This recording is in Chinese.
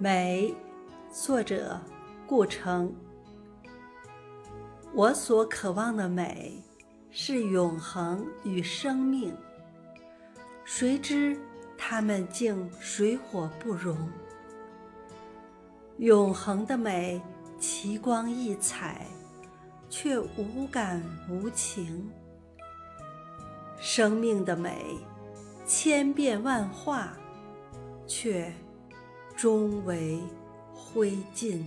美，作者顾城。我所渴望的美，是永恒与生命。谁知它们竟水火不容。永恒的美，奇光异彩，却无感无情。生命的美，千变万化，却终为灰烬。